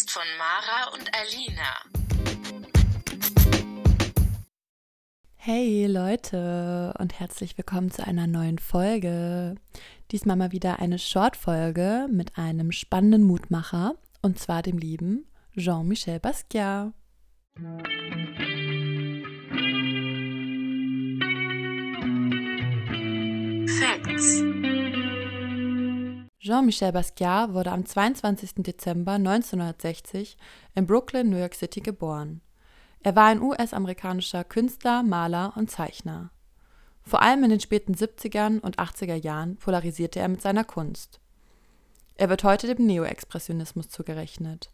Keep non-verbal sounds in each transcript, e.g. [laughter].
Podcast von Mara und Alina. Hey Leute und herzlich willkommen zu einer neuen Folge. Diesmal mal wieder eine Short-Folge mit einem spannenden Mutmacher und zwar dem lieben Jean-Michel Basquiat. Facts. Jean-Michel Basquiat wurde am 22. Dezember 1960 in Brooklyn, New York City geboren. Er war ein US-amerikanischer Künstler, Maler und Zeichner. Vor allem in den späten 70ern und 80er Jahren polarisierte er mit seiner Kunst. Er wird heute dem Neo-Expressionismus zugerechnet.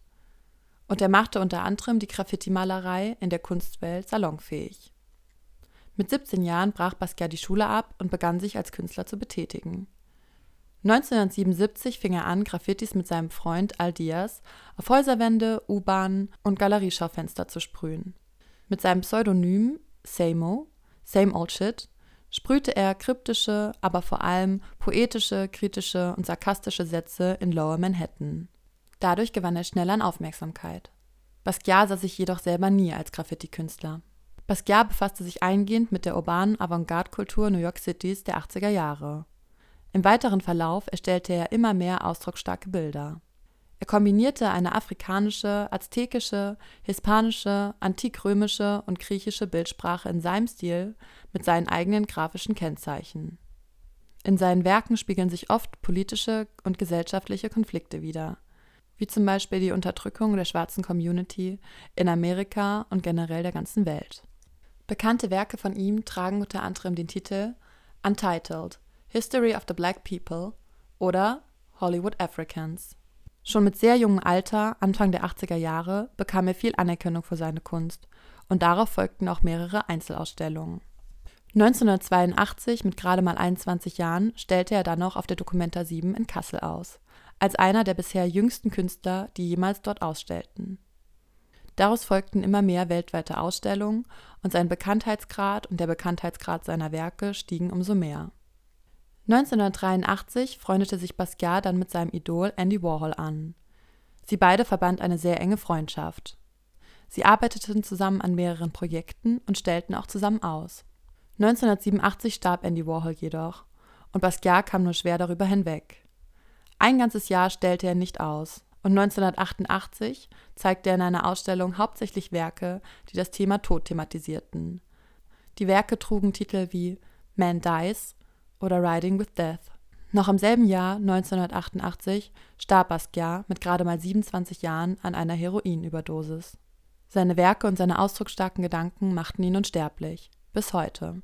Und er machte unter anderem die Graffiti-Malerei in der Kunstwelt salonfähig. Mit 17 Jahren brach Basquiat die Schule ab und begann sich als Künstler zu betätigen. 1977 fing er an, Graffitis mit seinem Freund Al Diaz auf Häuserwände, U-Bahnen und Galerieschaufenster zu sprühen. Mit seinem Pseudonym Samo, Same Old Shit, sprühte er kryptische, aber vor allem poetische, kritische und sarkastische Sätze in Lower Manhattan. Dadurch gewann er schnell an Aufmerksamkeit. Basquiat sah sich jedoch selber nie als Graffiti-Künstler. Basquiat befasste sich eingehend mit der urbanen Avantgarde-Kultur New York Cities der 80er Jahre. Im weiteren Verlauf erstellte er immer mehr ausdrucksstarke Bilder. Er kombinierte eine afrikanische, aztekische, hispanische, antikrömische und griechische Bildsprache in seinem Stil mit seinen eigenen grafischen Kennzeichen. In seinen Werken spiegeln sich oft politische und gesellschaftliche Konflikte wider, wie zum Beispiel die Unterdrückung der schwarzen Community in Amerika und generell der ganzen Welt. Bekannte Werke von ihm tragen unter anderem den Titel Untitled History of the Black People oder Hollywood Africans. Schon mit sehr jungem Alter, Anfang der 80er Jahre, bekam er viel Anerkennung für seine Kunst und darauf folgten auch mehrere Einzelausstellungen. 1982, mit gerade mal 21 Jahren, stellte er dann noch auf der Documenta 7 in Kassel aus, als einer der bisher jüngsten Künstler, die jemals dort ausstellten. Daraus folgten immer mehr weltweite Ausstellungen und sein Bekanntheitsgrad und der Bekanntheitsgrad seiner Werke stiegen umso mehr. 1983 freundete sich Basquiat dann mit seinem Idol Andy Warhol an. Sie beide verband eine sehr enge Freundschaft. Sie arbeiteten zusammen an mehreren Projekten und stellten auch zusammen aus. 1987 starb Andy Warhol jedoch und Basquiat kam nur schwer darüber hinweg. Ein ganzes Jahr stellte er nicht aus und 1988 zeigte er in einer Ausstellung hauptsächlich Werke, die das Thema Tod thematisierten. Die Werke trugen Titel wie Man Dies oder Riding with Death. Noch im selben Jahr, 1988, starb Basquiat mit gerade mal 27 Jahren an einer Heroinüberdosis. Seine Werke und seine ausdrucksstarken Gedanken machten ihn unsterblich. Bis heute.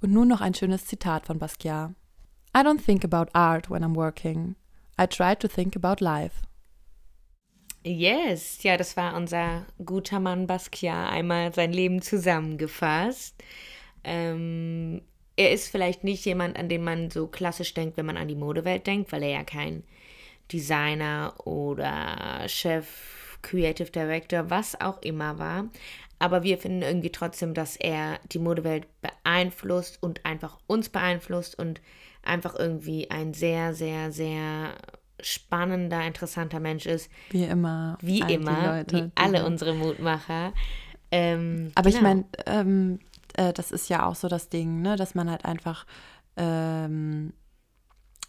Und nun noch ein schönes Zitat von Basquiat. I don't think about art when I'm working. I try to think about life. Yes, ja, das war unser guter Mann Basquiat einmal sein Leben zusammengefasst. Ähm, er ist vielleicht nicht jemand, an den man so klassisch denkt, wenn man an die Modewelt denkt, weil er ja kein Designer oder Chef, Creative Director, was auch immer war. Aber wir finden irgendwie trotzdem, dass er die Modewelt beeinflusst und einfach uns beeinflusst und einfach irgendwie ein sehr, sehr, sehr spannender, interessanter Mensch ist. Wie immer. Wie immer. Leute, wie alle unsere Mutmacher. Ähm, Aber genau. ich meine, ähm, äh, das ist ja auch so das Ding, ne, dass man halt einfach ähm,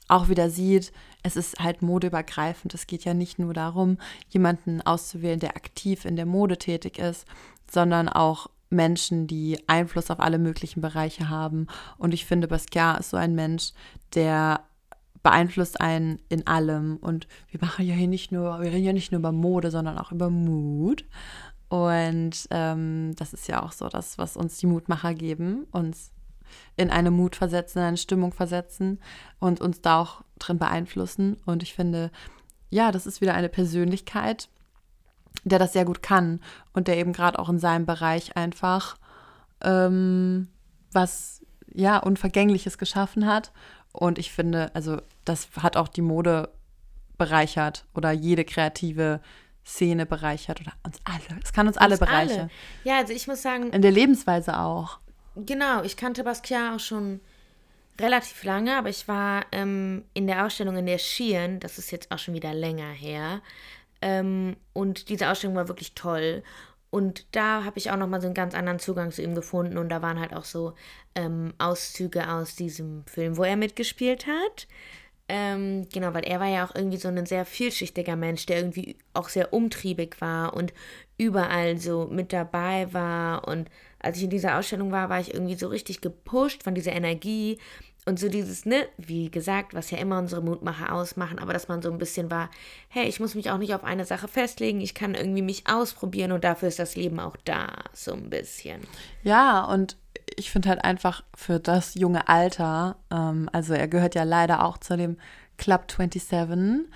auch wieder sieht, es ist halt modeübergreifend. Es geht ja nicht nur darum, jemanden auszuwählen, der aktiv in der Mode tätig ist, sondern auch Menschen, die Einfluss auf alle möglichen Bereiche haben. Und ich finde, Basquiat ist so ein Mensch, der beeinflusst einen in allem. Und wir machen ja hier nicht nur, wir reden ja nicht nur über Mode, sondern auch über Mut. Und ähm, das ist ja auch so das, was uns die Mutmacher geben, uns in eine Mut versetzen, in eine Stimmung versetzen und uns da auch drin beeinflussen. Und ich finde, ja, das ist wieder eine Persönlichkeit, der das sehr gut kann und der eben gerade auch in seinem Bereich einfach ähm, was ja Unvergängliches geschaffen hat. Und ich finde, also das hat auch die Mode bereichert oder jede kreative Szene bereichert oder uns alle. Es kann uns, uns alle bereichern. Alle. Ja, also ich muss sagen. In der Lebensweise auch. Genau, ich kannte Basquiat auch schon relativ lange, aber ich war ähm, in der Ausstellung in der Schien, das ist jetzt auch schon wieder länger her, Ähm, und diese Ausstellung war wirklich toll. Und da habe ich auch nochmal so einen ganz anderen Zugang zu ihm gefunden. Und da waren halt auch so ähm, Auszüge aus diesem Film, wo er mitgespielt hat. Ähm, genau, weil er war ja auch irgendwie so ein sehr vielschichtiger Mensch, der irgendwie auch sehr umtriebig war und überall so mit dabei war. Und als ich in dieser Ausstellung war, war ich irgendwie so richtig gepusht von dieser Energie und so dieses, ne, wie gesagt, was ja immer unsere Mutmacher ausmachen, aber dass man so ein bisschen war, hey, ich muss mich auch nicht auf eine Sache festlegen, ich kann irgendwie mich ausprobieren und dafür ist das Leben auch da, so ein bisschen. Ja, und ich finde halt einfach für das junge Alter, ähm, also er gehört ja leider auch zu dem Club 27,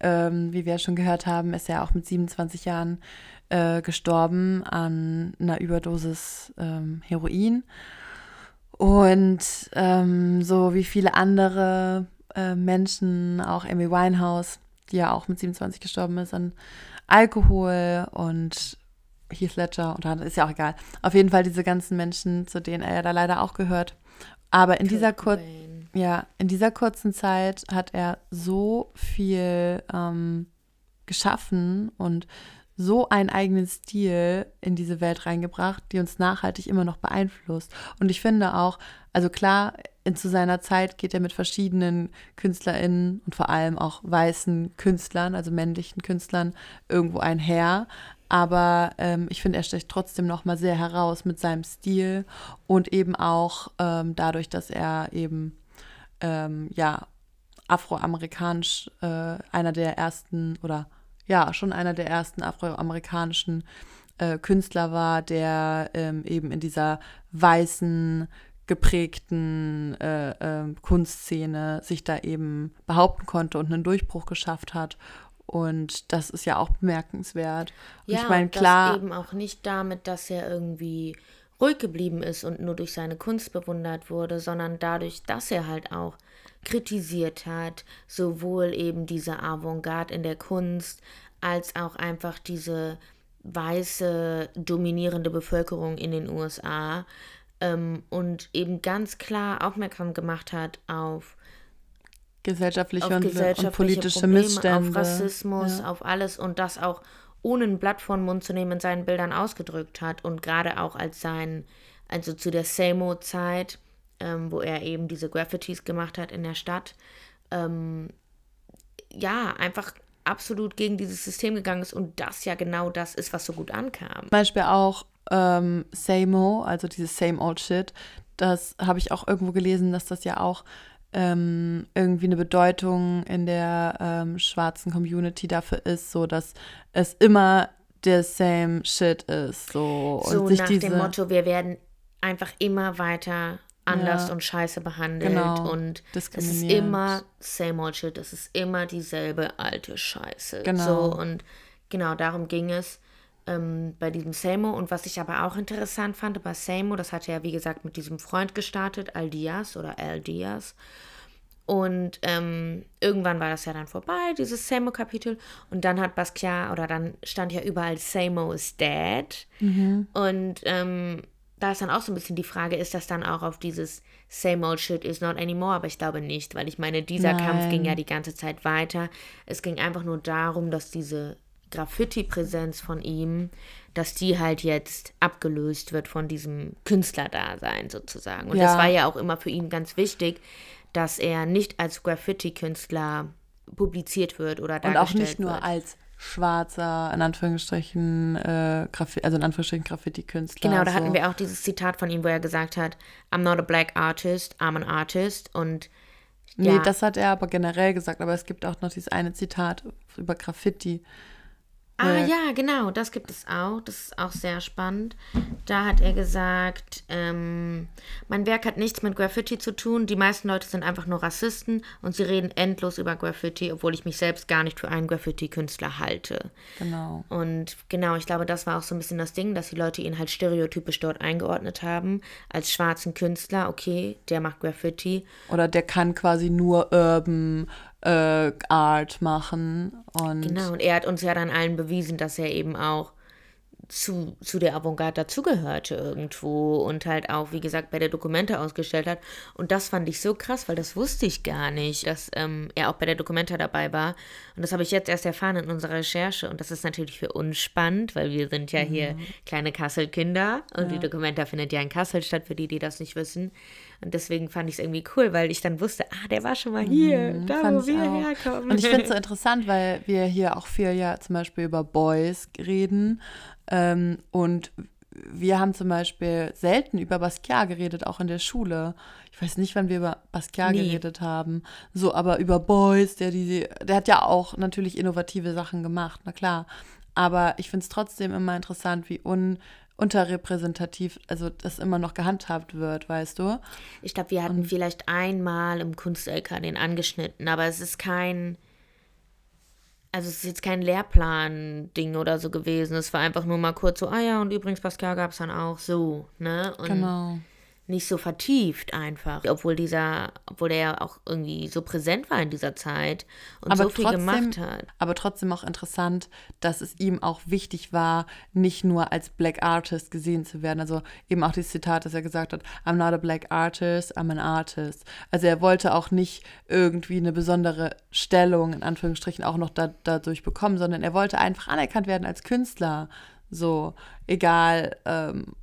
ähm, wie wir schon gehört haben, ist er auch mit 27 Jahren äh, gestorben an einer Überdosis ähm, Heroin. Und ähm, so wie viele andere äh, Menschen, auch Amy Winehouse, die ja auch mit 27 gestorben ist, an Alkohol und Heath Ledger und dann ist ja auch egal. Auf jeden Fall diese ganzen Menschen, zu denen er ja da leider auch gehört. Aber in dieser, kur ja, in dieser kurzen Zeit hat er so viel ähm, geschaffen und so einen eigenen Stil in diese Welt reingebracht, die uns nachhaltig immer noch beeinflusst. Und ich finde auch, also klar, in, zu seiner Zeit geht er mit verschiedenen KünstlerInnen und vor allem auch weißen Künstlern, also männlichen Künstlern, irgendwo einher. Aber ähm, ich finde, er sticht trotzdem noch mal sehr heraus mit seinem Stil und eben auch ähm, dadurch, dass er eben ähm, ja afroamerikanisch äh, einer der ersten oder ja schon einer der ersten afroamerikanischen äh, Künstler war, der ähm, eben in dieser weißen geprägten äh, äh, Kunstszene sich da eben behaupten konnte und einen Durchbruch geschafft hat und das ist ja auch bemerkenswert. Und ja, ich meine, klar. eben auch nicht damit, dass er irgendwie ruhig geblieben ist und nur durch seine Kunst bewundert wurde, sondern dadurch, dass er halt auch kritisiert hat, sowohl eben diese Avantgarde in der Kunst, als auch einfach diese weiße dominierende Bevölkerung in den USA ähm, und eben ganz klar aufmerksam gemacht hat auf gesellschaftliche, und, gesellschaftliche und, politische Probleme, Missstände. Auf Rassismus, ja. auf alles und das auch ohne ein Blatt von Mund zu nehmen in seinen Bildern ausgedrückt hat und gerade auch als sein, also zu der Samo-Zeit, ähm, wo er eben diese Graffitis gemacht hat in der Stadt, ähm, ja, einfach absolut gegen dieses System gegangen ist und das ja genau das ist, was so gut ankam. Zum Beispiel auch ähm, Samo, also dieses Same Old Shit, das habe ich auch irgendwo gelesen, dass das ja auch ähm, irgendwie eine Bedeutung in der ähm, schwarzen Community dafür ist, so dass es immer der same shit ist. So, so und nach diese, dem Motto, wir werden einfach immer weiter anders ja, und scheiße behandelt genau, und es ist immer same old shit, es ist immer dieselbe alte Scheiße. Genau. So und genau darum ging es ähm, bei diesem Samo. Und was ich aber auch interessant fand bei Samo, das hat er ja wie gesagt mit diesem Freund gestartet, Aldias oder Aldias. Und ähm, irgendwann war das ja dann vorbei, dieses Samo-Kapitel. Und dann hat Basquiat, oder dann stand ja überall Samo is dead. Mhm. Und ähm, da ist dann auch so ein bisschen die Frage, ist das dann auch auf dieses Same old shit is not anymore? Aber ich glaube nicht, weil ich meine, dieser Nein. Kampf ging ja die ganze Zeit weiter. Es ging einfach nur darum, dass diese Graffiti-Präsenz von ihm, dass die halt jetzt abgelöst wird von diesem Künstlerdasein sozusagen. Und ja. das war ja auch immer für ihn ganz wichtig, dass er nicht als Graffiti-Künstler publiziert wird oder dargestellt Und auch nicht nur wird. als schwarzer, in Anführungsstrichen, äh, also in Anführungsstrichen Graffiti-Künstler. Genau, da so. hatten wir auch dieses Zitat von ihm, wo er gesagt hat, I'm not a black artist, I'm an artist. Und ja. Nee, das hat er aber generell gesagt, aber es gibt auch noch dieses eine Zitat über Graffiti, Ah ja, genau, das gibt es auch. Das ist auch sehr spannend. Da hat er gesagt, ähm, mein Werk hat nichts mit Graffiti zu tun. Die meisten Leute sind einfach nur Rassisten und sie reden endlos über Graffiti, obwohl ich mich selbst gar nicht für einen Graffiti-Künstler halte. Genau. Und genau, ich glaube, das war auch so ein bisschen das Ding, dass die Leute ihn halt stereotypisch dort eingeordnet haben. Als schwarzen Künstler, okay, der macht Graffiti. Oder der kann quasi nur Urban äh, Art machen. Und genau, und er hat uns ja dann allen bewiesen, dass er eben auch zu, zu der Avantgarde dazugehörte irgendwo und halt auch, wie gesagt, bei der Dokumente ausgestellt hat. Und das fand ich so krass, weil das wusste ich gar nicht, dass ähm, er auch bei der Dokumente dabei war. Und das habe ich jetzt erst erfahren in unserer Recherche. Und das ist natürlich für uns spannend, weil wir sind ja hier mhm. kleine Kassel-Kinder und ja. die Dokumente findet ja in Kassel statt, für die, die das nicht wissen. Und deswegen fand ich es irgendwie cool, weil ich dann wusste, ah, der war schon mal hier, mhm, da wo wir auch. herkommen. Und ich finde es so [laughs] interessant, weil wir hier auch viel ja zum Beispiel über Boys reden. Ähm, und wir haben zum Beispiel selten über Basquiat geredet, auch in der Schule. Ich weiß nicht, wann wir über Basquiat nee. geredet haben. So, aber über Boys, der die, der hat ja auch natürlich innovative Sachen gemacht, na klar. Aber ich finde es trotzdem immer interessant, wie un unterrepräsentativ, also das immer noch gehandhabt wird, weißt du? Ich glaube, wir hatten Und vielleicht einmal im Kunst-LK den angeschnitten, aber es ist kein, also es ist jetzt kein Lehrplan-Ding oder so gewesen. Es war einfach nur mal kurz so, ah ja, und übrigens Pascal gab es dann auch so, ne? Und genau nicht so vertieft einfach, obwohl dieser, obwohl der ja auch irgendwie so präsent war in dieser Zeit und aber so viel trotzdem, gemacht hat. Aber trotzdem auch interessant, dass es ihm auch wichtig war, nicht nur als Black Artist gesehen zu werden. Also eben auch dieses Zitat, das er gesagt hat, I'm not a Black Artist, I'm an Artist. Also er wollte auch nicht irgendwie eine besondere Stellung, in Anführungsstrichen, auch noch da, dadurch bekommen, sondern er wollte einfach anerkannt werden als Künstler. So, egal, ähm,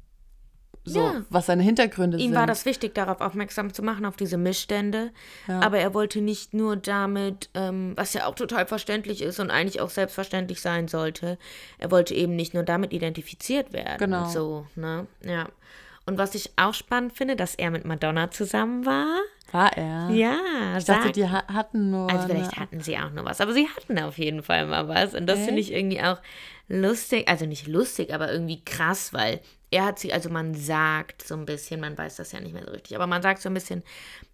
so, ja. was seine Hintergründe Ihm sind. Ihm war das wichtig, darauf aufmerksam zu machen, auf diese Missstände. Ja. Aber er wollte nicht nur damit, ähm, was ja auch total verständlich ist und eigentlich auch selbstverständlich sein sollte, er wollte eben nicht nur damit identifiziert werden. Genau. So, ne? Ja. Und was ich auch spannend finde, dass er mit Madonna zusammen war. War er? Ja. Ich dachte, die hatten nur. Also vielleicht hatten sie auch nur was, aber sie hatten auf jeden Fall mal was. Und das finde ich irgendwie auch lustig, also nicht lustig, aber irgendwie krass, weil er hat sie, also man sagt so ein bisschen, man weiß das ja nicht mehr so richtig, aber man sagt so ein bisschen,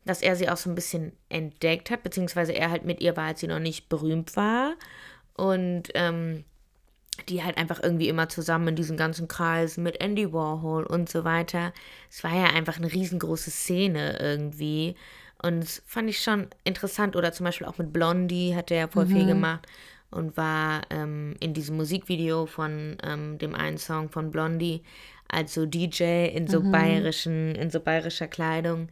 dass er sie auch so ein bisschen entdeckt hat, beziehungsweise er halt mit ihr war, als sie noch nicht berühmt war. Und ähm, die halt einfach irgendwie immer zusammen in diesen ganzen Kreisen mit Andy Warhol und so weiter. Es war ja einfach eine riesengroße Szene irgendwie. Und das fand ich schon interessant. Oder zum Beispiel auch mit Blondie hat er ja voll mhm. viel gemacht und war ähm, in diesem Musikvideo von ähm, dem einen Song von Blondie also DJ in so mhm. bayerischen, in so bayerischer Kleidung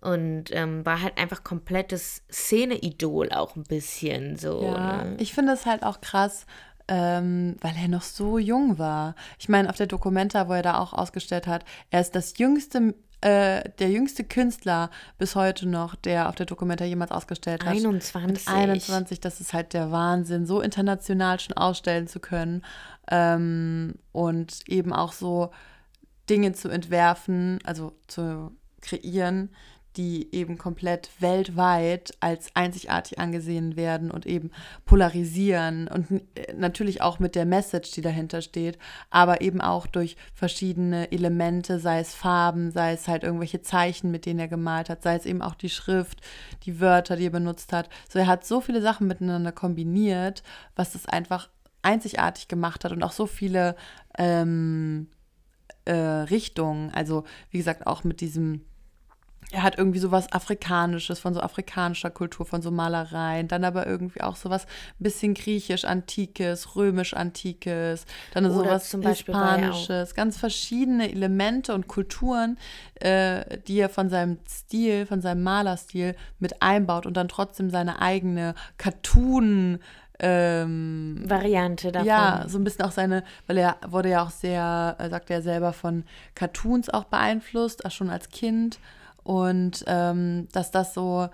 und ähm, war halt einfach komplettes Szene-Idol auch ein bisschen so. Ja, ne? ich finde es halt auch krass, ähm, weil er noch so jung war. Ich meine, auf der Dokumenta, wo er da auch ausgestellt hat, er ist das jüngste äh, der jüngste Künstler bis heute noch, der auf der Dokumenta jemals ausgestellt hat. 21. Mit 21, das ist halt der Wahnsinn, so international schon ausstellen zu können. Ähm, und eben auch so Dinge zu entwerfen, also zu kreieren, die eben komplett weltweit als einzigartig angesehen werden und eben polarisieren und äh, natürlich auch mit der Message, die dahinter steht, aber eben auch durch verschiedene Elemente, sei es Farben, sei es halt irgendwelche Zeichen, mit denen er gemalt hat, sei es eben auch die Schrift, die Wörter, die er benutzt hat. So, er hat so viele Sachen miteinander kombiniert, was das einfach einzigartig gemacht hat und auch so viele ähm, äh, Richtungen. Also, wie gesagt, auch mit diesem er hat irgendwie so was Afrikanisches, von so afrikanischer Kultur, von so Malereien, dann aber irgendwie auch so was ein bisschen griechisch-antikes, römisch-antikes, dann so was Hispanisches, ganz verschiedene Elemente und Kulturen, äh, die er von seinem Stil, von seinem Malerstil mit einbaut und dann trotzdem seine eigene Cartoon- ähm, Variante davon. Ja, so ein bisschen auch seine, weil er wurde ja auch sehr, äh, sagt er selber, von Cartoons auch beeinflusst, auch schon als Kind. Und ähm, dass das so,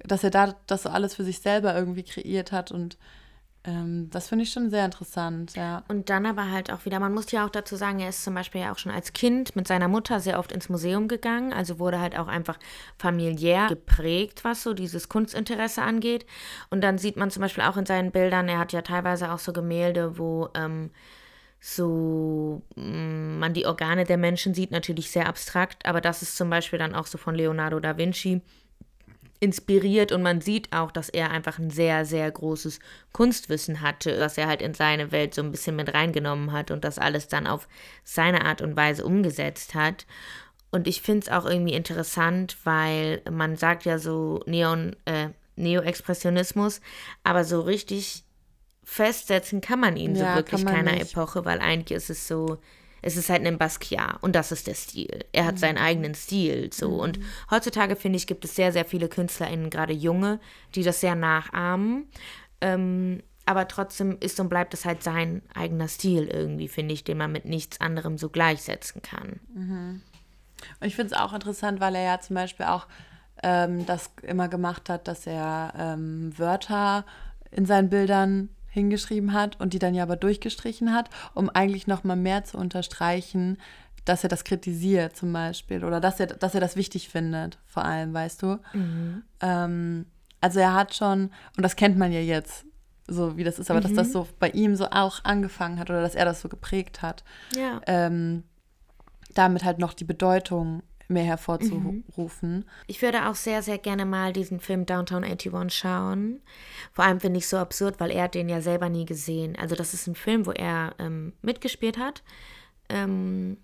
dass er da das so alles für sich selber irgendwie kreiert hat und ähm, das finde ich schon sehr interessant, ja. Und dann aber halt auch wieder, man muss ja auch dazu sagen, er ist zum Beispiel ja auch schon als Kind mit seiner Mutter sehr oft ins Museum gegangen, also wurde halt auch einfach familiär geprägt, was so dieses Kunstinteresse angeht. Und dann sieht man zum Beispiel auch in seinen Bildern, er hat ja teilweise auch so Gemälde, wo ähm, so mm, man die Organe der Menschen sieht, natürlich sehr abstrakt, aber das ist zum Beispiel dann auch so von Leonardo da Vinci inspiriert und man sieht auch, dass er einfach ein sehr, sehr großes Kunstwissen hatte, das er halt in seine Welt so ein bisschen mit reingenommen hat und das alles dann auf seine Art und Weise umgesetzt hat. Und ich finde es auch irgendwie interessant, weil man sagt ja so Neon, äh, Neo-Expressionismus, aber so richtig festsetzen kann man ihn Ja, so wirklich keiner nicht. Epoche, weil eigentlich ist es so, es ist halt ein Basquiat und das ist der Stil. Er hat Mhm. seinen eigenen Stil so und heutzutage finde ich gibt es sehr sehr viele KünstlerInnen, gerade junge, die das sehr nachahmen. Ähm, aber trotzdem ist und bleibt es halt sein eigener Stil irgendwie, finde ich, den man mit nichts anderem so gleichsetzen kann. Und ich finde es auch interessant, weil er ja zum Beispiel auch ähm, das immer gemacht hat, dass er ähm, Wörter in seinen Bildern hingeschrieben hat und die dann ja aber durchgestrichen hat, um eigentlich noch mal mehr zu unterstreichen, dass er das kritisiert zum Beispiel oder dass er, dass er das wichtig findet, vor allem, weißt du. Ähm, also er hat schon, und das kennt man ja jetzt, so wie das ist, aber dass das so bei ihm so auch angefangen hat oder dass er das so geprägt hat Ja. ähm, damit halt noch die Bedeutung mehr hervorzurufen. Ich würde auch sehr, sehr gerne mal diesen Film Downtown 81 schauen. Vor allem finde ich es so absurd, weil er den ja selber nie gesehen. Also das ist ein Film, wo er ähm, mitgespielt hat. Ähm,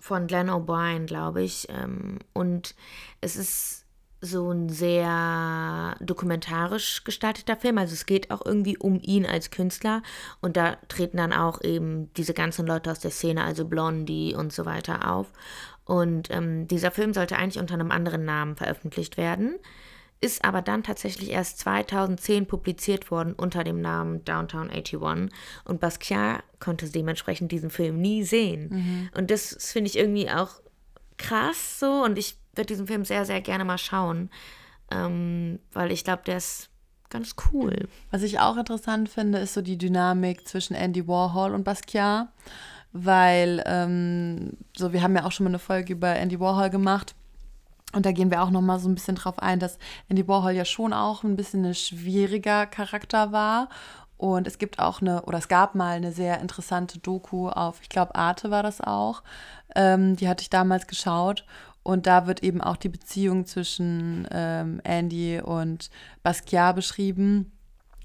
von Glenn O'Brien, glaube ich. Ähm, und es ist so ein sehr dokumentarisch gestalteter Film. Also es geht auch irgendwie um ihn als Künstler. Und da treten dann auch eben diese ganzen Leute aus der Szene, also Blondie und so weiter auf. Und ähm, dieser Film sollte eigentlich unter einem anderen Namen veröffentlicht werden, ist aber dann tatsächlich erst 2010 publiziert worden unter dem Namen Downtown 81. Und Basquiat konnte dementsprechend diesen Film nie sehen. Und das finde ich irgendwie auch krass so. Und ich würde diesen Film sehr, sehr gerne mal schauen, ähm, weil ich glaube, der ist ganz cool. Was ich auch interessant finde, ist so die Dynamik zwischen Andy Warhol und Basquiat, weil ähm, so wir haben ja auch schon mal eine Folge über Andy Warhol gemacht. Und da gehen wir auch noch mal so ein bisschen drauf ein, dass Andy Warhol ja schon auch ein bisschen ein schwieriger Charakter war. Und es gibt auch eine, oder es gab mal eine sehr interessante Doku auf, ich glaube, Arte war das auch. Ähm, die hatte ich damals geschaut. Und da wird eben auch die Beziehung zwischen ähm, Andy und Basquiat beschrieben.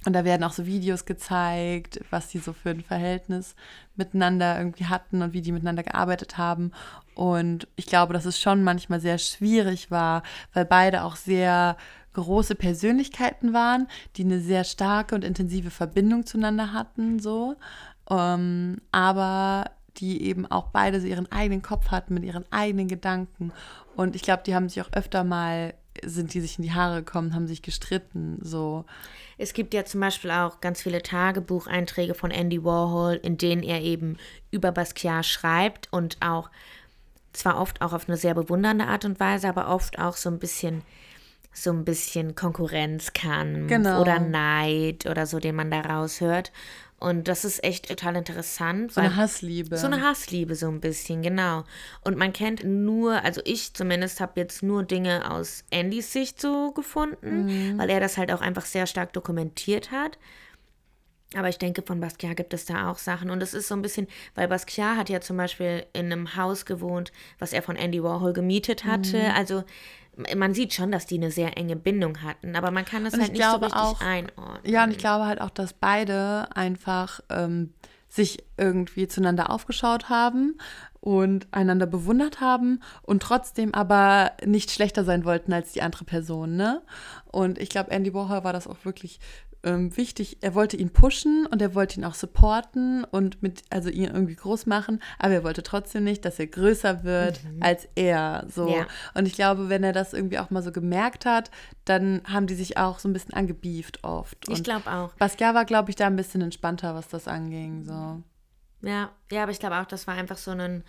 Und da werden auch so Videos gezeigt, was die so für ein Verhältnis miteinander irgendwie hatten und wie die miteinander gearbeitet haben. Und ich glaube, dass es schon manchmal sehr schwierig war, weil beide auch sehr große Persönlichkeiten waren, die eine sehr starke und intensive Verbindung zueinander hatten, so. Ähm, aber die eben auch beide so ihren eigenen Kopf hatten mit ihren eigenen Gedanken. Und ich glaube, die haben sich auch öfter mal, sind die sich in die Haare gekommen, haben sich gestritten, so. Es gibt ja zum Beispiel auch ganz viele Tagebucheinträge von Andy Warhol, in denen er eben über Basquiat schreibt und auch zwar oft auch auf eine sehr bewundernde Art und Weise, aber oft auch so ein bisschen so ein bisschen Konkurrenz kann Genau. oder Neid oder so, den man da raushört. Und das ist echt total interessant. So eine Hassliebe. So eine Hassliebe, so ein bisschen, genau. Und man kennt nur, also ich zumindest habe jetzt nur Dinge aus Andys Sicht so gefunden, weil er das halt auch einfach sehr stark dokumentiert hat. Aber ich denke, von Basquiat gibt es da auch Sachen. Und es ist so ein bisschen, weil Basquiat hat ja zum Beispiel in einem Haus gewohnt, was er von Andy Warhol gemietet hatte. Also man sieht schon, dass die eine sehr enge Bindung hatten, aber man kann es Und halt ich nicht so richtig auch- einordnen. Ja, und ich glaube halt auch, dass beide einfach ähm, sich irgendwie zueinander aufgeschaut haben und einander bewundert haben und trotzdem aber nicht schlechter sein wollten als die andere Person, ne? Und ich glaube, Andy Warhol war das auch wirklich ähm, wichtig. Er wollte ihn pushen und er wollte ihn auch supporten und mit, also ihn irgendwie groß machen, aber er wollte trotzdem nicht, dass er größer wird als er. So. Ja. Und ich glaube, wenn er das irgendwie auch mal so gemerkt hat, dann haben die sich auch so ein bisschen angebieft oft. Ich glaube auch. Basquiat war, glaube ich, da ein bisschen entspannter, was das anging. So. Ja, ja, aber ich glaube auch, das war einfach so ein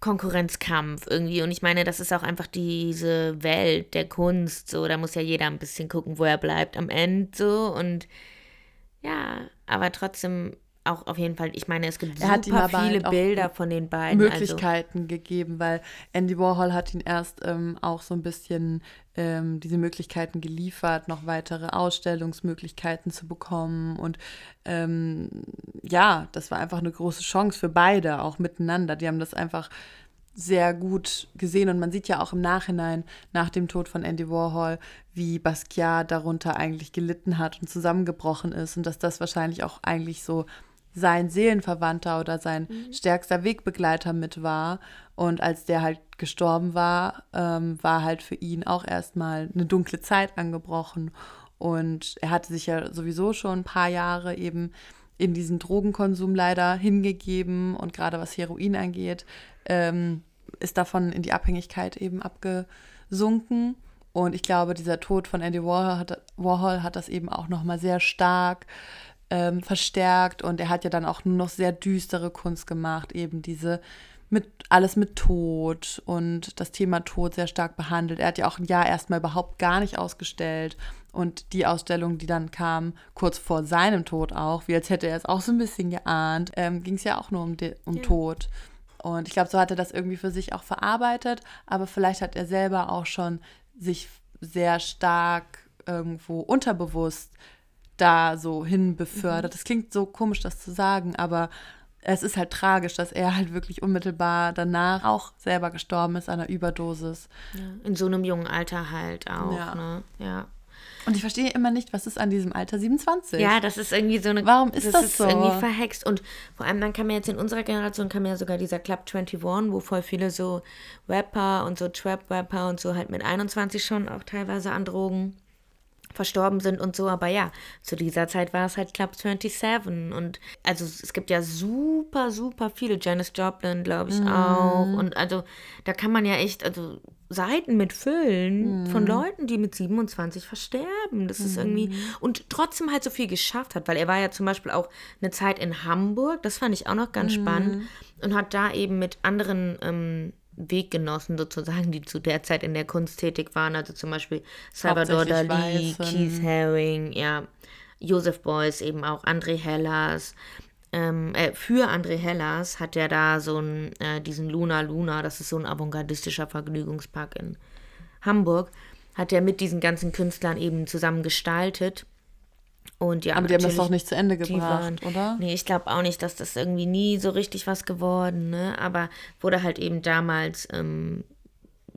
Konkurrenzkampf irgendwie. Und ich meine, das ist auch einfach diese Welt der Kunst. So, da muss ja jeder ein bisschen gucken, wo er bleibt am Ende. So und ja, aber trotzdem auch auf jeden Fall. Ich meine, es gibt Er super viele halt Bilder von den beiden. Also, Möglichkeiten gegeben, weil Andy Warhol hat ihn erst ähm, auch so ein bisschen ähm, diese Möglichkeiten geliefert, noch weitere Ausstellungsmöglichkeiten zu bekommen. Und ähm, ja, das war einfach eine große Chance für beide, auch miteinander. Die haben das einfach sehr gut gesehen und man sieht ja auch im Nachhinein nach dem Tod von Andy Warhol, wie Basquiat darunter eigentlich gelitten hat und zusammengebrochen ist und dass das wahrscheinlich auch eigentlich so sein Seelenverwandter oder sein stärkster Wegbegleiter mit war. Und als der halt gestorben war, ähm, war halt für ihn auch erstmal eine dunkle Zeit angebrochen. Und er hatte sich ja sowieso schon ein paar Jahre eben in diesen Drogenkonsum leider hingegeben und gerade was Heroin angeht, ähm, ist davon in die Abhängigkeit eben abgesunken. Und ich glaube, dieser Tod von Andy Warhol hat, Warhol hat das eben auch nochmal sehr stark ähm, verstärkt. Und er hat ja dann auch nur noch sehr düstere Kunst gemacht, eben diese mit alles mit Tod und das Thema Tod sehr stark behandelt. Er hat ja auch ein Jahr erstmal überhaupt gar nicht ausgestellt. Und die Ausstellung, die dann kam, kurz vor seinem Tod auch, wie als hätte er es auch so ein bisschen geahnt, ähm, ging es ja auch nur um, um ja. Tod. Und ich glaube, so hat er das irgendwie für sich auch verarbeitet, aber vielleicht hat er selber auch schon sich sehr stark irgendwo unterbewusst da so hin befördert. Mhm. Das klingt so komisch, das zu sagen, aber es ist halt tragisch, dass er halt wirklich unmittelbar danach auch selber gestorben ist an einer Überdosis. Ja, in so einem jungen Alter halt auch. Ja. Ne? ja. Und ich verstehe immer nicht, was ist an diesem Alter 27? Ja, das ist irgendwie so eine. Warum ist das, das ist so? irgendwie verhext. Und vor allem dann kam ja jetzt in unserer Generation kam ja sogar dieser Club 21, wo voll viele so Rapper und so Trap-Rapper und so halt mit 21 schon auch teilweise an Drogen verstorben sind und so. Aber ja, zu dieser Zeit war es halt Club 27. Und also es gibt ja super, super viele. Janis Joplin, glaube ich, mm. auch. Und also da kann man ja echt, also Seiten mit füllen mm. von Leuten, die mit 27 versterben. Das mm. ist irgendwie. Mhm. Und trotzdem halt so viel geschafft hat, weil er war ja zum Beispiel auch eine Zeit in Hamburg, das fand ich auch noch ganz mhm. spannend. Und hat da eben mit anderen ähm, Weggenossen sozusagen, die zu der Zeit in der Kunst tätig waren, also zum Beispiel Salvador Dali, Keith Haring, ja, Joseph Beuys, eben auch André Hellas. Ähm, äh, für André Hellas hat er da so einen, äh, diesen Luna Luna, das ist so ein avantgardistischer Vergnügungspark in Hamburg, hat er mit diesen ganzen Künstlern eben zusammen gestaltet. Und ja, aber die haben das doch nicht zu Ende gebracht, waren, oder? Nee, ich glaube auch nicht, dass das irgendwie nie so richtig was geworden, ne? Aber wurde halt eben damals ähm,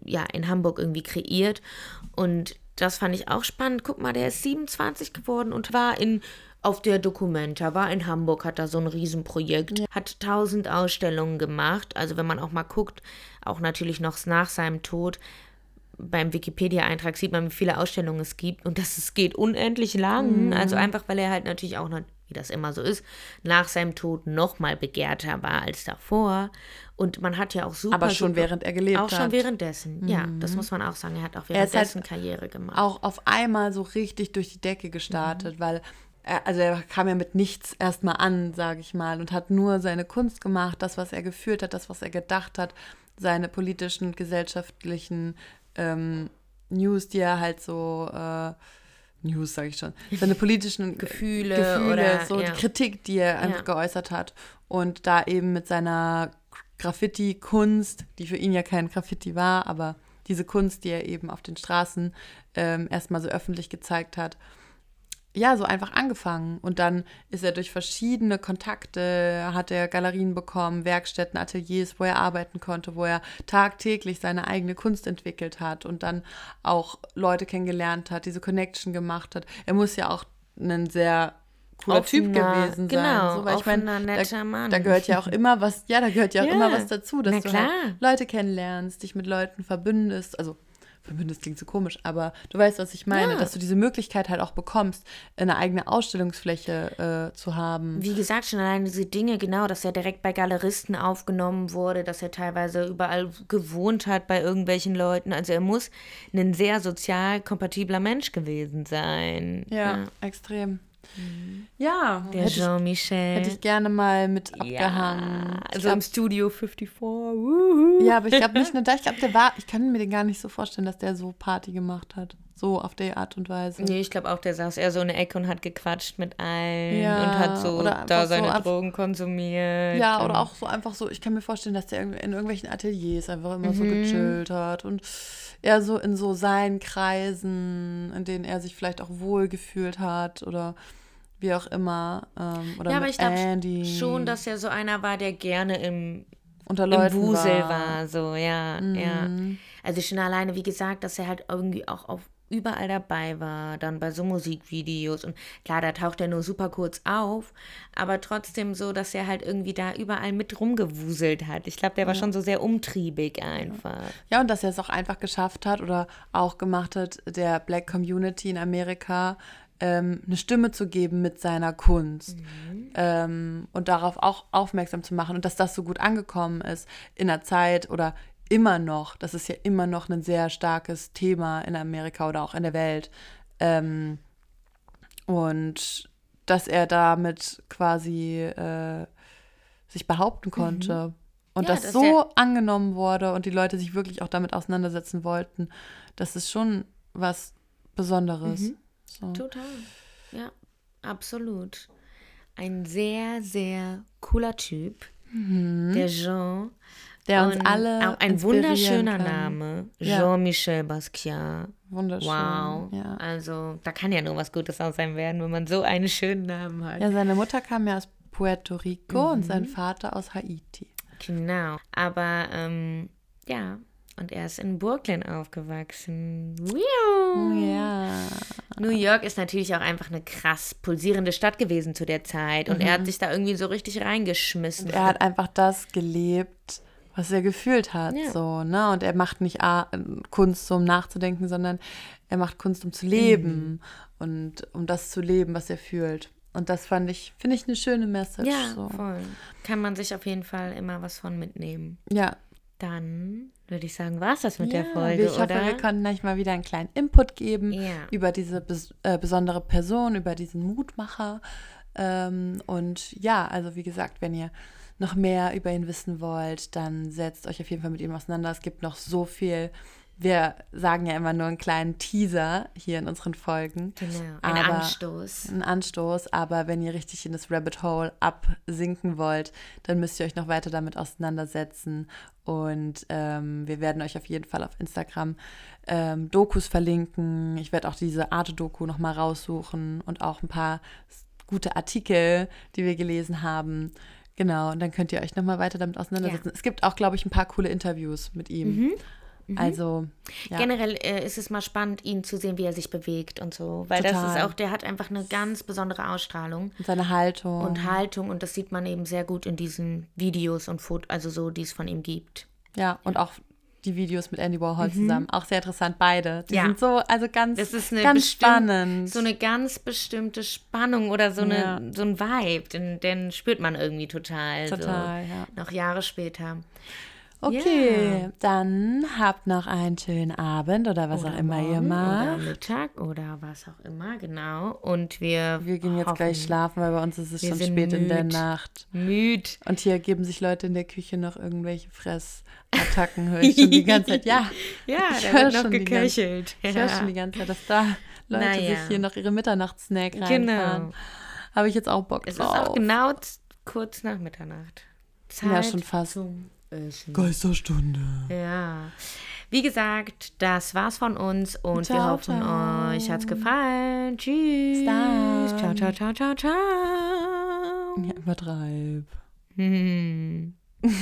ja in Hamburg irgendwie kreiert. Und das fand ich auch spannend. Guck mal, der ist 27 geworden und war in auf der Documenta, war in Hamburg, hat da so ein Riesenprojekt, ja. hat tausend Ausstellungen gemacht. Also wenn man auch mal guckt, auch natürlich noch nach seinem Tod, beim Wikipedia-Eintrag sieht man, wie viele Ausstellungen es gibt und dass es geht unendlich lang. Mhm. Also einfach, weil er halt natürlich auch noch, wie das immer so ist, nach seinem Tod noch mal begehrter war als davor. Und man hat ja auch super. Aber schon super, während er gelebt auch hat. Auch schon währenddessen, mhm. ja. Das muss man auch sagen. Er hat auch währenddessen halt Karriere gemacht. Auch auf einmal so richtig durch die Decke gestartet, mhm. weil er, also er kam ja mit nichts erstmal an, sage ich mal, und hat nur seine Kunst gemacht, das, was er gefühlt hat, das, was er gedacht hat, seine politischen, gesellschaftlichen ähm, News, die er halt so äh, News, sage ich schon, seine politischen [laughs] Gefühle, Gefühle oder so ja. die Kritik, die er einfach ja. geäußert hat und da eben mit seiner Graffiti-Kunst, die für ihn ja kein Graffiti war, aber diese Kunst, die er eben auf den Straßen ähm, erstmal so öffentlich gezeigt hat, ja, so einfach angefangen. Und dann ist er durch verschiedene Kontakte, hat er Galerien bekommen, Werkstätten, Ateliers, wo er arbeiten konnte, wo er tagtäglich seine eigene Kunst entwickelt hat und dann auch Leute kennengelernt hat, diese Connection gemacht hat. Er muss ja auch ein sehr cooler Typ gewesen genau, sein. So, weil ich meine, da, da, gehört ja auch immer was, ja, da gehört ja auch ja, immer was dazu, dass du halt Leute kennenlernst, dich mit Leuten verbündest, also das klingt so komisch, aber du weißt, was ich meine, ja. dass du diese Möglichkeit halt auch bekommst, eine eigene Ausstellungsfläche äh, zu haben. Wie gesagt, schon allein diese Dinge, genau, dass er direkt bei Galeristen aufgenommen wurde, dass er teilweise überall gewohnt hat bei irgendwelchen Leuten. Also er muss ein sehr sozial kompatibler Mensch gewesen sein. ja. ja. extrem. Mhm. Ja, der Jean-Michel. Hätte ich gerne mal mit abgehangen. Ja, also glaub, im Studio 54. Woohoo. Ja, aber ich glaube nicht nur da. Ich glaube, der war, ich kann mir den gar nicht so vorstellen, dass der so Party gemacht hat. So auf der Art und Weise. Nee, ich glaube auch, der saß eher so in der Ecke und hat gequatscht mit allen ja, und hat so da seine so Drogen konsumiert. Ja, oder auch so einfach so, ich kann mir vorstellen, dass der in irgendwelchen Ateliers einfach immer mhm. so gechillt hat und eher so in so seinen Kreisen, in denen er sich vielleicht auch wohl gefühlt hat oder wie auch immer. Ähm, oder ja, aber ich glaube schon, dass er so einer war, der gerne im unter im Leuten Wusel war. war. So, ja, ja. Mhm. Also schon alleine, wie gesagt, dass er halt irgendwie auch auf überall dabei war, dann bei so Musikvideos und klar, da taucht er nur super kurz auf, aber trotzdem so, dass er halt irgendwie da überall mit rumgewuselt hat. Ich glaube, der war schon so sehr umtriebig einfach. Ja, und dass er es auch einfach geschafft hat oder auch gemacht hat, der Black Community in Amerika ähm, eine Stimme zu geben mit seiner Kunst ähm, und darauf auch aufmerksam zu machen und dass das so gut angekommen ist in der Zeit oder immer noch, das ist ja immer noch ein sehr starkes Thema in Amerika oder auch in der Welt. Ähm, und dass er damit quasi äh, sich behaupten konnte. Und Mhm. Ja, das dass so angenommen wurde und die Leute sich wirklich auch damit auseinandersetzen wollten, das ist schon was Besonderes. Mhm. So. Total. Ja, absolut. Ein sehr, sehr cooler Typ. Der Jean. Mhm. Der uns Und alle Auch ein wunderschöner kann. Name. Jean-Michel Basquiat. Wunderschön. Wow. Ja. Also, da kann ja nur was Gutes aus sein werden, wenn man so einen schönen Namen hat. ja, seine Mutter kam ja aus Puerto Rico und Mhm. sein Vater aus Haiti. Genau. Aber, ähm, ja. Und er ist in Brooklyn aufgewachsen. Ja. New York ist natürlich auch einfach eine krass pulsierende Stadt gewesen zu der Zeit. Und er hat sich da irgendwie so richtig reingeschmissen. Er hat einfach das gelebt, was er gefühlt hat. Ja. So, ne? Und er macht nicht A- Kunst, so um nachzudenken, sondern er macht Kunst, um zu leben Mhm. und um das zu leben, was er fühlt. Und das fand ich, finde ich eine schöne Message. ja, so. voll. Kann man sich auf jeden Fall immer was von mitnehmen. Ja. Dann würde ich sagen, war es das mit ja, der Folge, ich hoffe, oder? wir konnten euch mal wieder einen kleinen Input geben Ja. über diese bes äh, besondere Person, über diesen Mutmacher. Ähm, und ja, also wie gesagt, wenn ihr noch mehr über ihn wissen wollt, dann setzt euch auf jeden Fall mit ihm auseinander. Es gibt noch so viel. Wir sagen ja immer nur einen kleinen Teaser hier in unseren Folgen. Genau, ein Anstoß. Ein Anstoß, aber wenn ihr richtig in das Rabbit Hole absinken wollt, dann müsst ihr euch noch weiter damit auseinandersetzen. Und ähm, wir werden euch auf jeden Fall auf Instagram ähm, Dokus verlinken. Ich werde auch diese Arte-Doku nochmal raussuchen und auch ein paar gute Artikel, die wir gelesen haben. Genau, und dann könnt ihr euch nochmal weiter damit auseinandersetzen. Es gibt auch, glaube ich, ein paar coole Interviews mit ihm. Also, ja. Generell äh, ist es mal spannend, ihn zu sehen, wie er sich bewegt und so. Weil das Total. ist auch, der hat einfach eine ganz besondere Ausstrahlung Und seine Haltung. und Haltung und das sieht man eben sehr gut in diesen Videos und Fotos, also so, die es von ihm gibt. Ja, und auch die Videos mit Andy Warhol zusammen. Auch sehr interessant, beide. Die Mhm. Ja. sind so, also ganz, Das ist eine ganz spannend. So eine ganz bestimmte Spannung oder so, eine, Ja. so ein Vibe, den, den spürt man irgendwie total. Total, so, ja. Noch Jahre später. Okay, Ja. dann habt noch einen schönen Abend oder was Oder auch immer ihr macht. Oder Mittag oder was auch immer, genau. Und wir, Wir gehen jetzt hoffen, gleich schlafen, weil bei uns ist es schon spät in der müd. Nacht. Müd. Und hier geben sich Leute in der Küche noch irgendwelche Fressattacken, höre ich schon die ganze Zeit. Ja, [laughs] Ja, Ich hör noch schon geköchelt. ich höre schon die ganze Zeit, dass da Leute Naja. sich hier noch ihre Mitternachtssnack reinfahren. Genau. Habe ich jetzt auch Bock Es ist drauf. auch genau kurz nach Mitternacht. Zeit Ja, schon fast. zum Essen. Geisterstunde. Ja. Wie gesagt, das war's von uns und wir Ciao, hoffen, ciao. euch hat's gefallen. Tschüss. Ciao, ciao, ciao, ciao, ciao. Ja, übertreib. Hm. [laughs]